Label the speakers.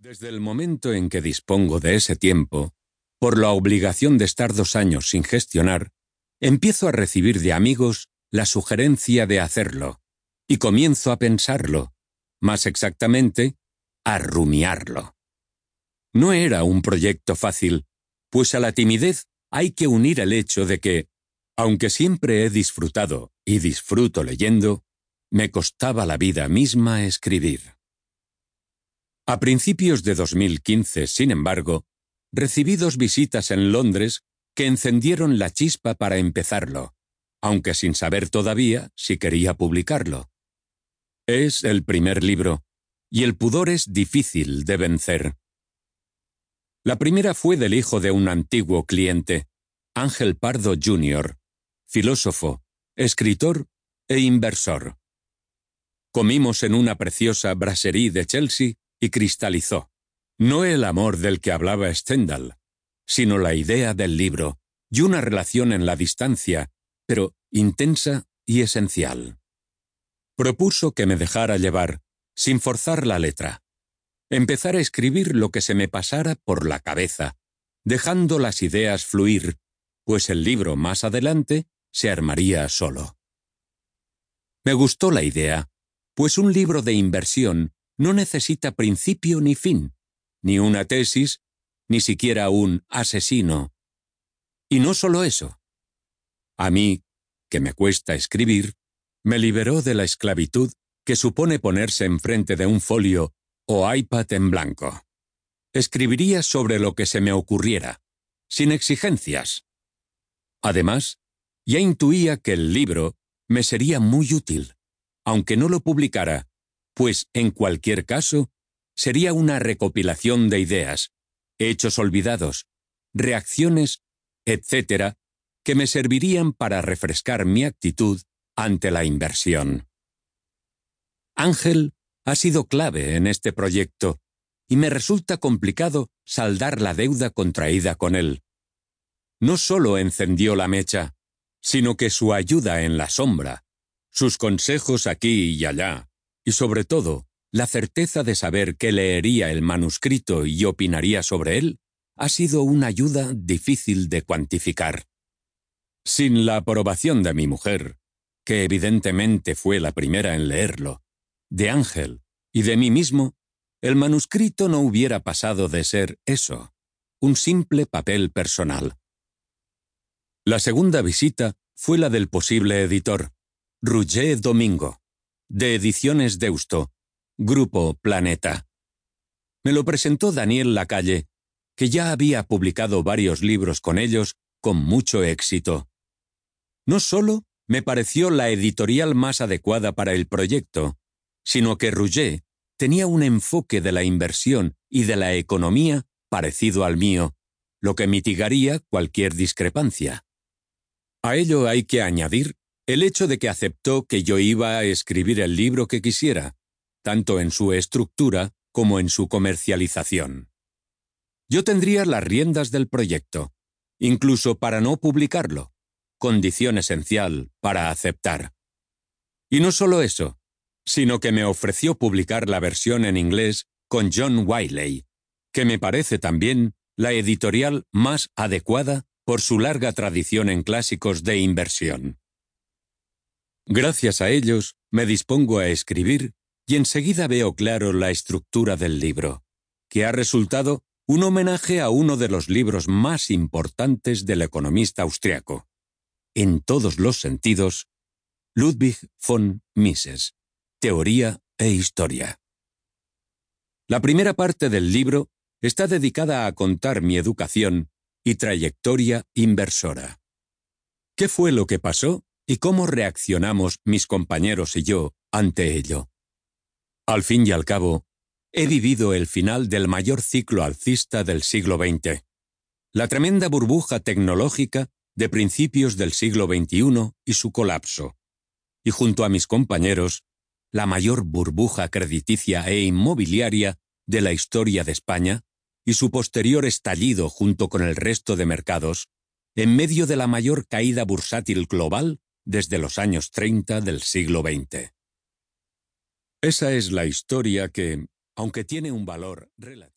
Speaker 1: Desde el momento en que dispongo de ese tiempo, por la obligación de estar dos años sin gestionar, empiezo a recibir de amigos la sugerencia de hacerlo, y comienzo a pensarlo, más exactamente, a rumiarlo. No era un proyecto fácil, pues a la timidez hay que unir el hecho de que, aunque siempre he disfrutado y disfruto leyendo, me costaba la vida misma escribir. A principios de 2015, sin embargo, recibí dos visitas en Londres que encendieron la chispa para empezarlo, aunque sin saber todavía si quería publicarlo. Es el primer libro, y el pudor es difícil de vencer. La primera fue del hijo de un antiguo cliente, Ángel Pardo Jr., filósofo, escritor e inversor. Comimos en una preciosa brasserie de Chelsea y cristalizó, no el amor del que hablaba Stendhal, sino la idea del libro y una relación en la distancia, pero intensa y esencial. Propuso que me dejara llevar, sin forzar la letra. Empezar a escribir lo que se me pasara por la cabeza, dejando las ideas fluir, pues el libro más adelante se armaría solo. Me gustó la idea, pues un libro de inversión no necesita principio ni fin, ni una tesis, ni siquiera un asesino. Y no solo eso. A mí, que me cuesta escribir, me liberó de la esclavitud que supone ponerse enfrente de un folio o iPad en blanco. Escribiría sobre lo que se me ocurriera, sin exigencias. Además, ya intuía que el libro me sería muy útil, aunque no lo publicara, pues, en cualquier caso, sería una recopilación de ideas, hechos olvidados, reacciones, etc., que me servirían para refrescar mi actitud ante la inversión. Ángel ha sido clave en este proyecto y me resulta complicado saldar la deuda contraída con él. No solo encendió la mecha, sino que su ayuda en la sombra, sus consejos aquí y allá, y sobre todo, la certeza de saber que leería el manuscrito y opinaría sobre él, ha sido una ayuda difícil de cuantificar. Sin la aprobación de mi mujer, que evidentemente fue la primera en leerlo, de Ángel y de mí mismo, el manuscrito no hubiera pasado de ser eso, un simple papel personal. La segunda visita fue la del posible editor, Roger Domingo, de Ediciones Deusto, Grupo Planeta. Me lo presentó Daniel Lacalle, que ya había publicado varios libros con ellos con mucho éxito. No solo me pareció la editorial más adecuada para el proyecto, sino que Rouget tenía un enfoque de la inversión y de la economía parecido al mío, lo que mitigaría cualquier discrepancia. A ello hay que añadir el hecho de que aceptó que yo iba a escribir el libro que quisiera, tanto en su estructura como en su comercialización. Yo tendría las riendas del proyecto, incluso para no publicarlo, condición esencial para aceptar. Y no solo eso, sino que me ofreció publicar la versión en inglés con John Wiley, que me parece también la editorial más adecuada por su larga tradición en clásicos de inversión. Gracias a ellos, me dispongo a escribir y enseguida veo claro la estructura del libro, que ha resultado un homenaje a uno de los libros más importantes del economista austriaco. En todos los sentidos, Ludwig von Mises, Teoría e Historia. La primera parte del libro está dedicada a contar mi educación y trayectoria inversora. ¿Qué fue lo que pasó y cómo reaccionamos mis compañeros y yo ante ello? Al fin y al cabo, he vivido el final del mayor ciclo alcista del siglo XX, la tremenda burbuja tecnológica de principios del siglo XXI y su colapso, y junto a mis compañeros, la mayor burbuja crediticia e inmobiliaria de la historia de España y su posterior estallido junto con el resto de mercados, en medio de la mayor caída bursátil global desde los años 30 del siglo XX. Esa es la historia que, aunque tiene un valor relativo.